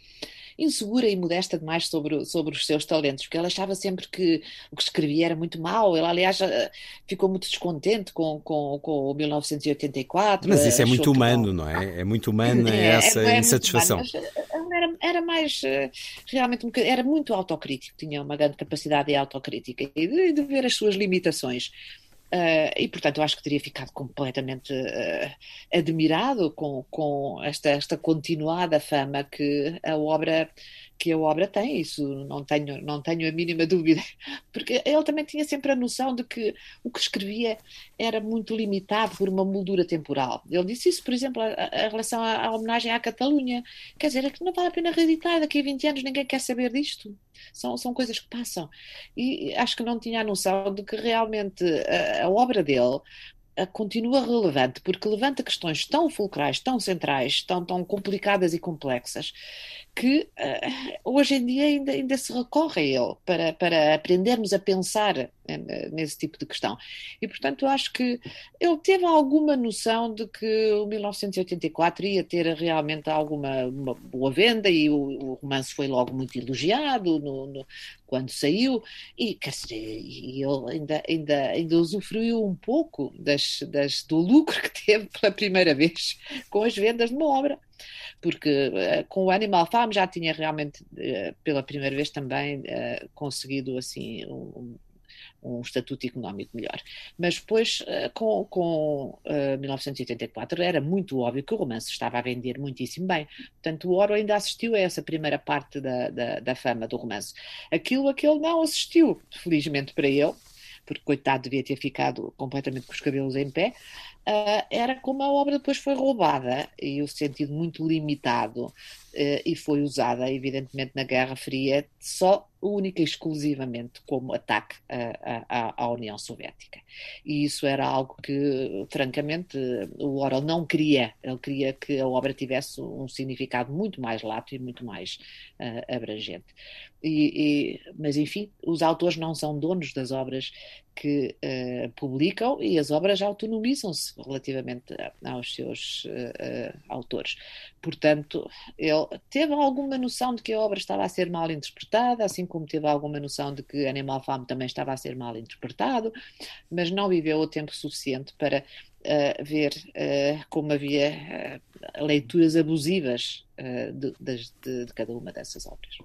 insegura e modesta demais sobre, sobre os seus talentos, porque ela achava sempre que o que escrevia era muito mau. Ela, aliás, eh, ficou muito descontente com, com, com o 1984.
Mas isso é muito humano, não... não é? É muito humano é, essa é, é insatisfação.
Humano, eh, era, era mais eh, realmente um era muito autocrítico, tinha uma grande capacidade de autocrítica e de, de ver as suas limitações. Uh, e, portanto, eu acho que teria ficado completamente uh, admirado com, com esta, esta continuada fama que a obra que a obra tem, isso não tenho, não tenho a mínima <laughs> dúvida, porque ele também tinha sempre a noção de que o que escrevia era muito limitado por uma moldura temporal. Ele disse isso, por exemplo, em relação à, à, homenagem à Catalunha. Quer dizer, é que não vale a pena reeditar, daqui a 20 anos ninguém quer saber disto. São, são coisas que passam. E acho que não tinha a noção de que realmente a, a obra dele continua relevante porque levanta questões tão fulcrais, tão centrais, tão, tão complicadas e complexas que uh, hoje em dia ainda, ainda se recorre a ele para, para aprendermos a pensar uh, nesse tipo de questão. E, portanto, acho que ele teve alguma noção de que o 1984 ia ter realmente alguma boa venda e o, o, romance foi logo muito elogiado no, no, quando saiu e, quer dizer, e ele ainda, ainda, ainda usufruiu um pouco das, das, do lucro que teve pela primeira vez com as vendas de uma obra porque uh, com o Animal Farm já tinha realmente, uh, pela primeira vez também, uh, conseguido assim um, um estatuto económico melhor. Mas depois, com, com 1984, era muito óbvio que o romance estava a vender muitíssimo bem. Portanto, o Orwell ainda assistiu a essa primeira parte da, da, da fama do romance. Aquilo a que ele não assistiu, felizmente para ele, porque coitado devia ter ficado completamente com os cabelos em pé, uh, era como a obra depois foi roubada e o sentido muito limitado uh, e foi usada, evidentemente, na Guerra Fria só única e exclusivamente como ataque à, à, União Soviética. E isso era algo que, francamente, o Orwell não queria. Ele queria que a obra tivesse um significado muito mais lato e muito mais uh, abrangente. E, e, mas, enfim, os autores não são donos das obras que uh, publicam e as obras autonomizam-se relativamente aos seus uh, autores. Portanto, ele teve alguma noção de que a obra estava a ser mal interpretada, assim como teve alguma noção de que Animal Farm também estava a ser mal interpretado, mas não viveu o tempo suficiente para uh, ver uh, como havia uh, leituras abusivas de, de, de, cada uma dessas obras.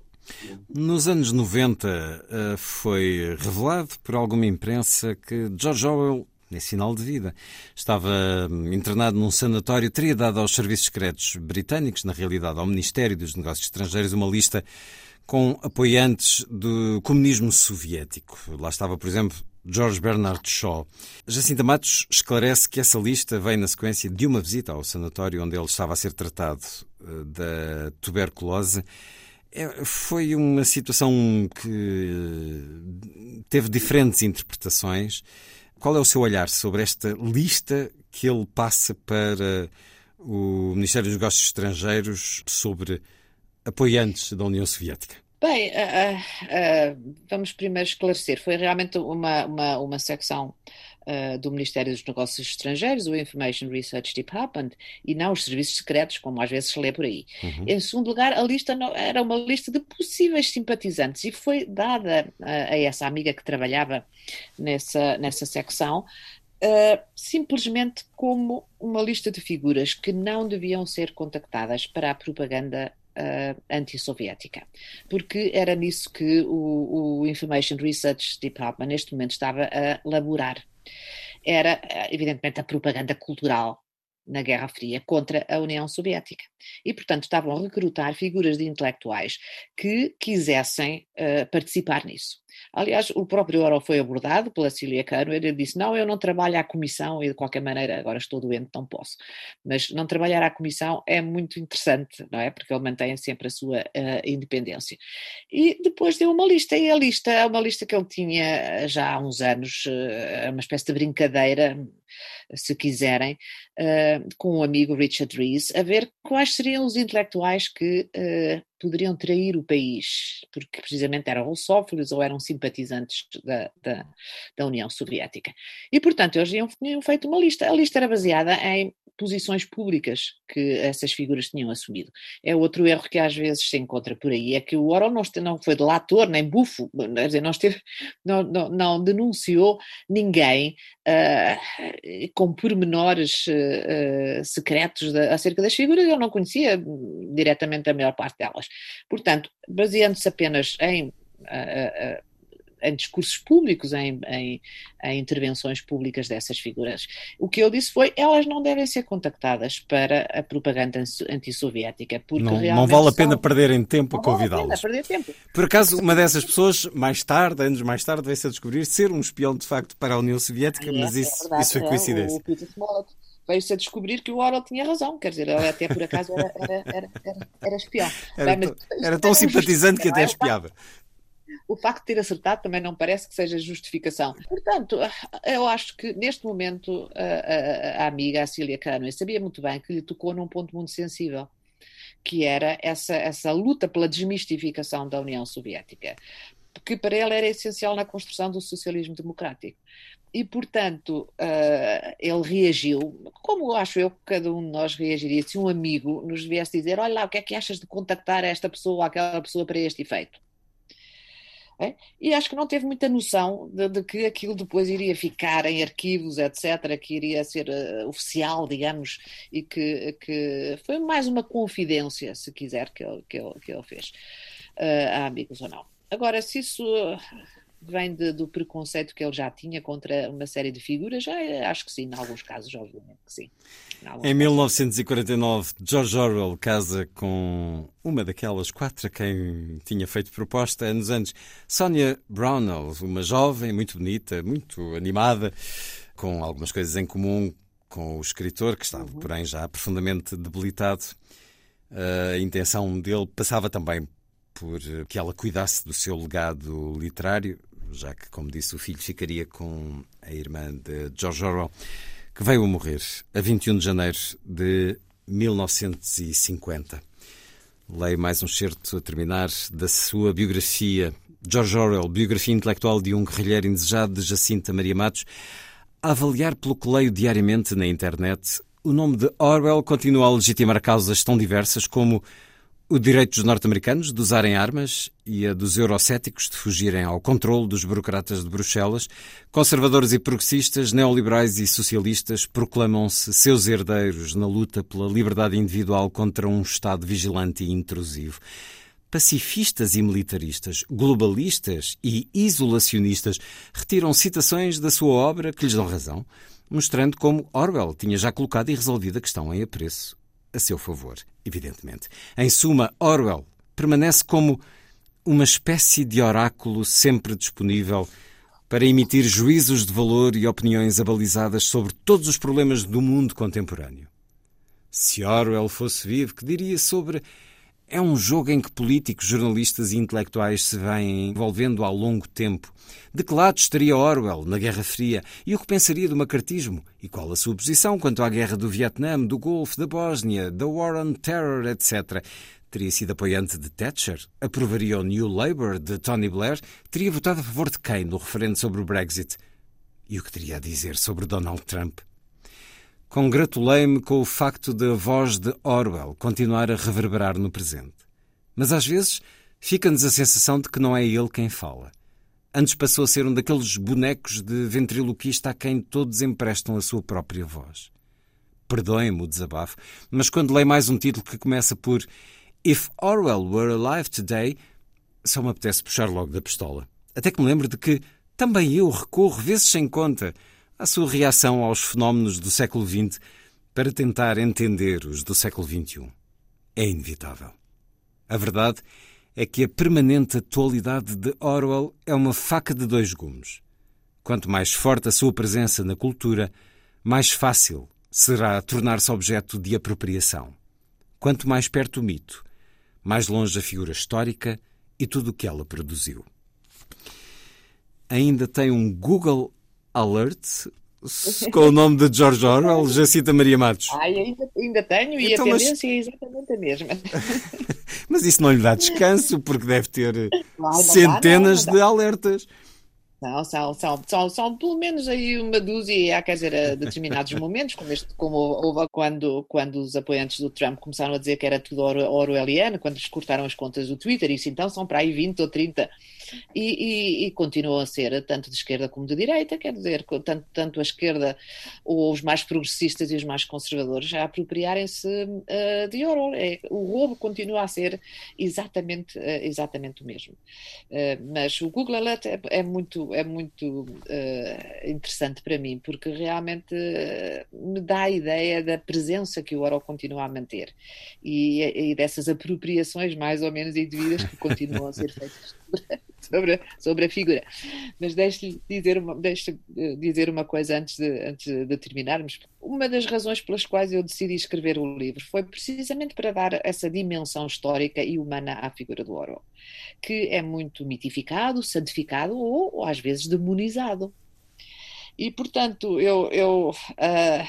Nos anos 90 foi revelado por alguma imprensa que George Orwell nesse final de vida. Estava hum, internado num sanatório, teria dado aos serviços secretos britânicos, na realidade ao Ministério dos Negócios Estrangeiros, uma lista com apoiantes do comunismo soviético. Lá estava, por exemplo, George Bernard Shaw. Jacinta Matos esclarece que essa lista vem na sequência de uma visita ao sanatório onde ele estava a ser tratado eh, da tuberculose. É, foi uma situação que teve diferentes interpretações. Qual é o seu olhar sobre esta lista que ele passa para o Ministério dos Negócios Estrangeiros sobre apoiantes da União Soviética?
Bem, uh, uh, vamos primeiro esclarecer. Foi realmente uma, uma, uma secção uh, do Ministério dos Negócios Estrangeiros, o Information Research Department, e não os serviços secretos, como às vezes se lê por aí. Uhum. Em segundo lugar, a lista não, era uma lista de possíveis simpatizantes e foi dada a essa amiga que trabalhava nessa, nessa secção simplesmente como uma lista de figuras que não deviam ser contactadas para a propaganda uh, antissoviética, porque era nisso que o, o, Information Research Department neste momento estava a laborar. Era, evidentemente, a propaganda cultural na Guerra Fria contra a União Soviética. E, portanto, estavam a recrutar figuras de intelectuais que quisessem uh, participar nisso. Aliás, o próprio Oro foi abordado pela Cília Cano, ele disse, não, eu não trabalho à comissão e de qualquer maneira, agora estou doente, não posso. Mas não trabalhar à comissão é muito interessante, não é? Porque ele mantém sempre a sua uh, independência. E depois deu uma lista, e a lista é uma lista que ele tinha já há uns anos, uh, uma espécie de brincadeira, se quiserem, uh, com o amigo Richard Rees, a ver quais seriam os intelectuais que uh, poderiam trair o país, porque precisamente eram russófilos ou eram simpatizantes da, da, da União Soviética. E, portanto, eles tinham feito uma lista. A lista era baseada em posições públicas que essas figuras tinham assumido. É outro erro que às vezes se encontra por aí, é que o Orwell não, não foi delator nem bufo, quer dizer, não, esteve, não, não, não denunciou ninguém uh, com pormenores uh, secretos acerca das figuras, eu não conhecia diretamente a maior parte delas. Portanto, baseando-se apenas em uh, em discursos públicos, em, em, em, intervenções públicas dessas figuras. O que eu disse foi, elas não devem ser contactadas para a propaganda antissoviética, porque
não,
realmente
não vale a pena são... perderem tempo
não
a convidá-las.
Vale a perder tempo.
Por acaso, uma dessas pessoas, mais tarde, anos mais tarde, veio-se a descobrir ser um espião de facto para a União Soviética, é, mas isso, é verdade, isso foi coincidência. É, o Peter
veio-se a descobrir que o Orwell tinha razão, quer dizer, ele até por acaso era, era, era, era, era espião.
Era, Bem, mas, era tão simpatizante que até espiava
o facto de ter acertado também não parece que seja justificação. Portanto, eu acho que neste momento a, a, a amiga, a Cília Cano, sabia muito bem que lhe tocou num ponto muito sensível, que era essa, essa luta pela desmistificação da União Soviética, que para ela era essencial na construção do socialismo democrático. E, portanto, uh, ele reagiu, como acho eu que cada um de nós reagiria se um amigo nos viesse dizer: Olha lá, o que é que achas de contactar esta pessoa ou aquela pessoa para este efeito? É? E acho que não teve muita noção de, de, que aquilo depois iria ficar em arquivos, etc., que iria ser uh, oficial, digamos, e que, que foi mais uma confidência, se quiser, que ele, que ele, que ele fez uh, a amigos ou não. Agora, se isso vem de, do preconceito que ele já tinha contra uma série de figuras? Já, acho que sim, em alguns casos, obviamente que sim.
Em 1949, George Orwell casa com uma daquelas quatro a quem tinha feito proposta anos antes, Sonia Brownell, uma jovem muito bonita, muito animada, com algumas coisas em comum com o escritor, que estava, uhum. porém, já profundamente debilitado. A intenção dele passava também por que ela cuidasse do seu legado literário já que, como disse, o filho ficaria com a irmã de George Orwell, que veio a morrer a 21 de janeiro de 1950. Leio mais um certo a terminar da sua biografia. George Orwell, biografia intelectual de um guerrilheiro indesejado de Jacinta Maria Matos. A avaliar pelo que leio diariamente na internet, o nome de Orwell continua a legitimar causas tão diversas como o direito dos norte-americanos de usarem armas e a dos eurocéticos de fugirem ao controle dos burocratas de Bruxelas, conservadores e progressistas, neoliberais e socialistas proclamam-se seus herdeiros na luta pela liberdade individual contra um Estado vigilante e intrusivo. Pacifistas e militaristas, globalistas e isolacionistas retiram citações da sua obra que lhes dão razão, mostrando como Orwell tinha já colocado e resolvido a questão em apreço a seu favor, evidentemente. Em suma, Orwell permanece como uma espécie de oráculo sempre disponível para emitir juízos de valor e opiniões abalizadas sobre todos os problemas do mundo contemporâneo. Se Orwell fosse vivo, que diria sobre é um jogo em que políticos, jornalistas e intelectuais se vêm envolvendo ao longo tempo. De que lado estaria Orwell na Guerra Fria e o que pensaria do macartismo? E qual a sua posição quanto à guerra do Vietnã, do Golfo, da Bósnia, da War on Terror, etc. Teria sido apoiante de Thatcher? Aprovaria o New Labour de Tony Blair? Teria votado a favor de quem no referendo sobre o Brexit? E o que teria a dizer sobre Donald Trump? Congratulei-me com o facto de a voz de Orwell continuar a reverberar no presente. Mas às vezes fica-nos a sensação de que não é ele quem fala. Antes passou a ser um daqueles bonecos de ventriloquista a quem todos emprestam a sua própria voz. Perdoem-me o desabafo, mas quando leio mais um título que começa por If Orwell were alive today, só me apetece puxar logo da pistola. Até que me lembro de que também eu recorro, vezes sem conta, à sua reação aos fenómenos do século XX para tentar entender os do século XXI. É inevitável. A verdade é que a permanente atualidade de Orwell é uma faca de dois gumes. Quanto mais forte a sua presença na cultura, mais fácil será tornar-se objeto de apropriação. Quanto mais perto o mito, mais longe a figura histórica e tudo o que ela produziu. Ainda tem um Google Alert com o nome de George Orwell, Jacita Maria Matos.
Ai, ainda, ainda tenho e então, a tendência mas... é exatamente a mesma. <laughs>
mas isso não lhe dá descanso, porque deve ter não, centenas dá, não, não de alertas.
Não, são, são, são, são pelo menos aí uma dúzia, quer dizer, a determinados momentos, como, este, como houve quando, quando os apoiantes do Trump começaram a dizer que era tudo orwelliano, quando lhes cortaram as contas do Twitter, isso então são para aí 20 ou 30 e, e, e, continuam a ser tanto de esquerda como de direita, quer dizer, tanto, tanto a esquerda ou os mais progressistas e os mais conservadores a apropriarem-se uh, de Orwell. É, o roubo continua a ser exatamente, uh, exatamente o mesmo. Uh, mas o Google Alert é, é muito, é muito interessante para mim, porque realmente me dá a ideia da presença que o Orwell continua a manter e, e dessas apropriações mais ou menos indevidas que continuam a ser feitas <laughs> sobre, sobre a figura. Mas deixe-lhe dizer uma, deixe eh, dizer uma coisa antes de, antes de terminarmos. Uma das razões pelas quais eu decidi escrever o livro foi precisamente para dar essa dimensão histórica e humana à figura do Orwell, que é muito mitificado, santificado ou, ou às vezes demonizado. E, portanto, eu, eu uh,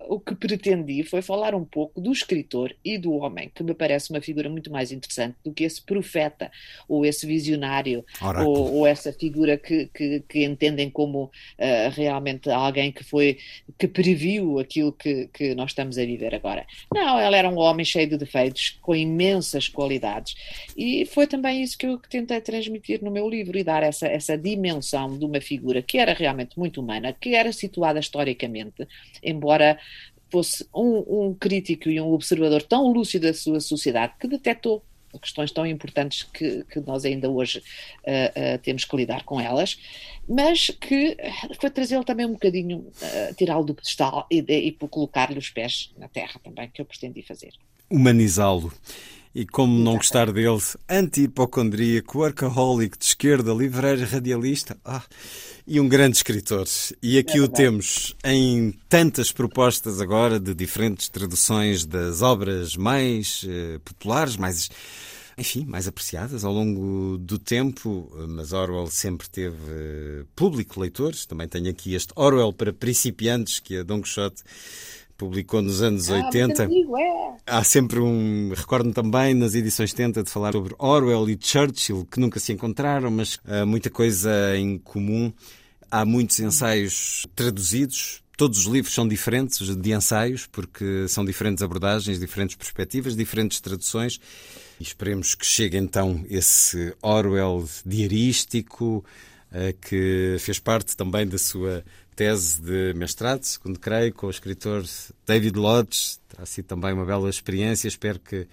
o que pretendi foi falar um pouco do escritor e do homem, que me parece uma figura muito mais interessante do que esse profeta ou esse visionário ou, ou, essa figura que, que, que entendem como uh, realmente alguém que foi que previu aquilo que, que nós estamos a viver agora. Não, ela era um homem cheio de defeitos, com imensas qualidades e foi também isso que eu tentei transmitir no meu livro e dar essa, essa dimensão de uma figura que era realmente muito humana, que era situada historicamente, embora fosse um, um crítico e um observador tão lúcido da sua sociedade que detectou questões tão importantes que, que nós ainda hoje uh, uh, temos que lidar com elas, mas que foi trazê-lo também um bocadinho, uh, tirá-lo do pedestal e, e colocar-lhe os pés na terra também, que eu pretendi fazer.
Humanizá-lo. E como não gostar dele, anti-hipocondríaco, workaholic de esquerda, livreiro radialista ah, e um grande escritor. E aqui é o temos em tantas propostas agora de diferentes traduções das obras mais uh, populares, mais enfim, mais apreciadas ao longo do tempo, mas Orwell sempre teve uh, público leitores. Também tenho aqui este Orwell para principiantes, que a Don Quixote publicou nos anos ah, 80. Antigo, é. Há sempre um. Recordo-me também nas edições 70 de falar sobre Orwell e Churchill, que nunca se encontraram, mas uh, muita coisa em comum. Há muitos ensaios traduzidos. Todos os livros são diferentes de ensaios, porque são diferentes abordagens, diferentes perspectivas, diferentes traduções. E esperemos que chegue então esse Orwell diarístico, uh, que fez parte também da sua tese de mestrado, segundo creio, com o escritor David Lodge. Terá sido também uma bela experiência. Espero que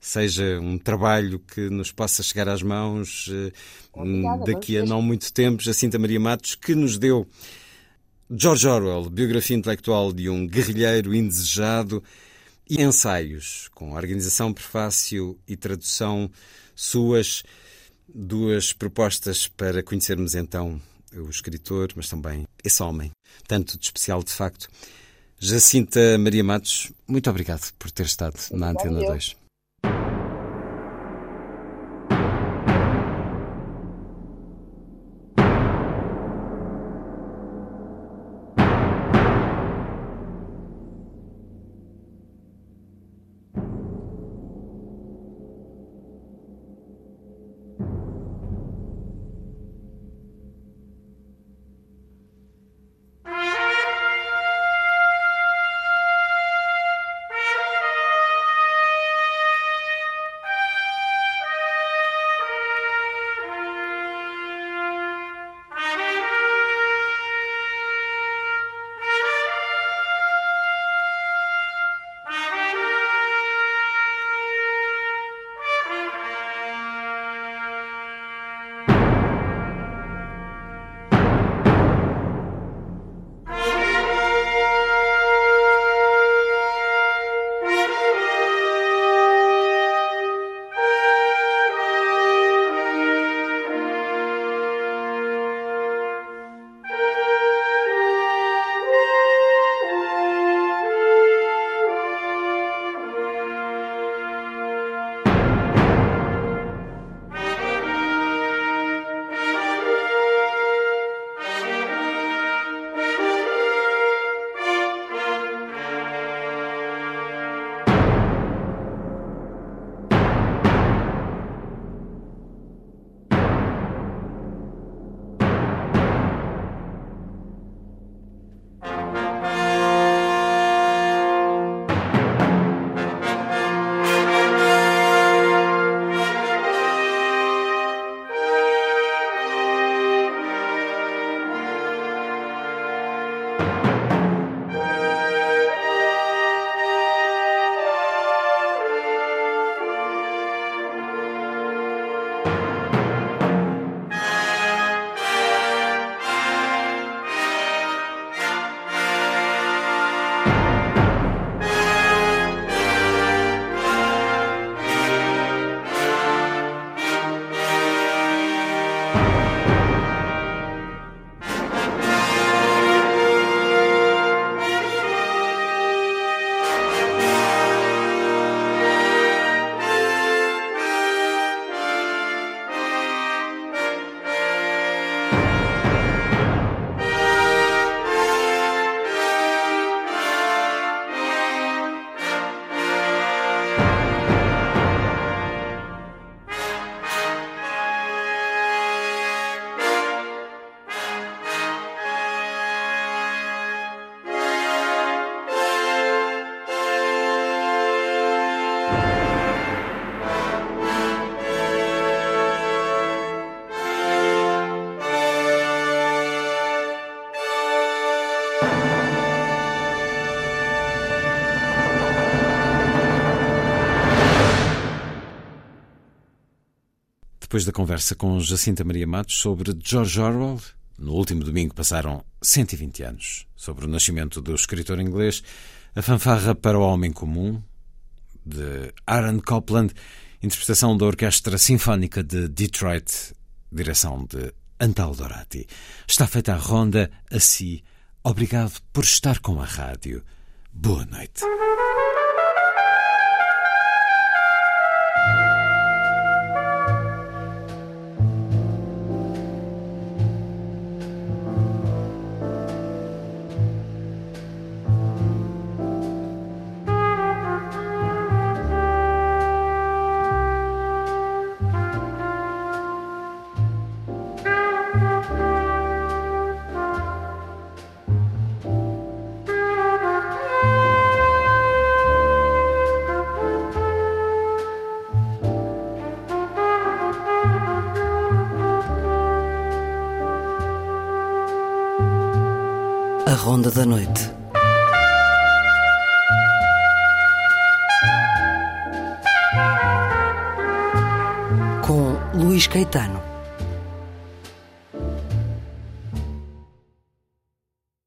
seja um trabalho que nos possa chegar às mãos eh, Obrigada, daqui a não muito tempo. Jacinta Maria Matos, que nos deu George Orwell, biografia intelectual de um guerrilheiro indesejado e ensaios com organização, prefácio e tradução suas. Duas propostas para conhecermos então o escritor, mas também esse homem, tanto de especial de facto. Jacinta Maria Matos, muito obrigado por ter estado na Antena 2. Depois da conversa com Jacinta Maria Matos sobre George Orwell, no último domingo passaram 120 anos sobre o nascimento do escritor inglês, a fanfarra para o homem comum, de Aaron Copland, interpretação da Orquestra Sinfónica de Detroit, direção de Antal Dorati. Está feita a ronda assim. Obrigado por estar com a rádio. Boa noite.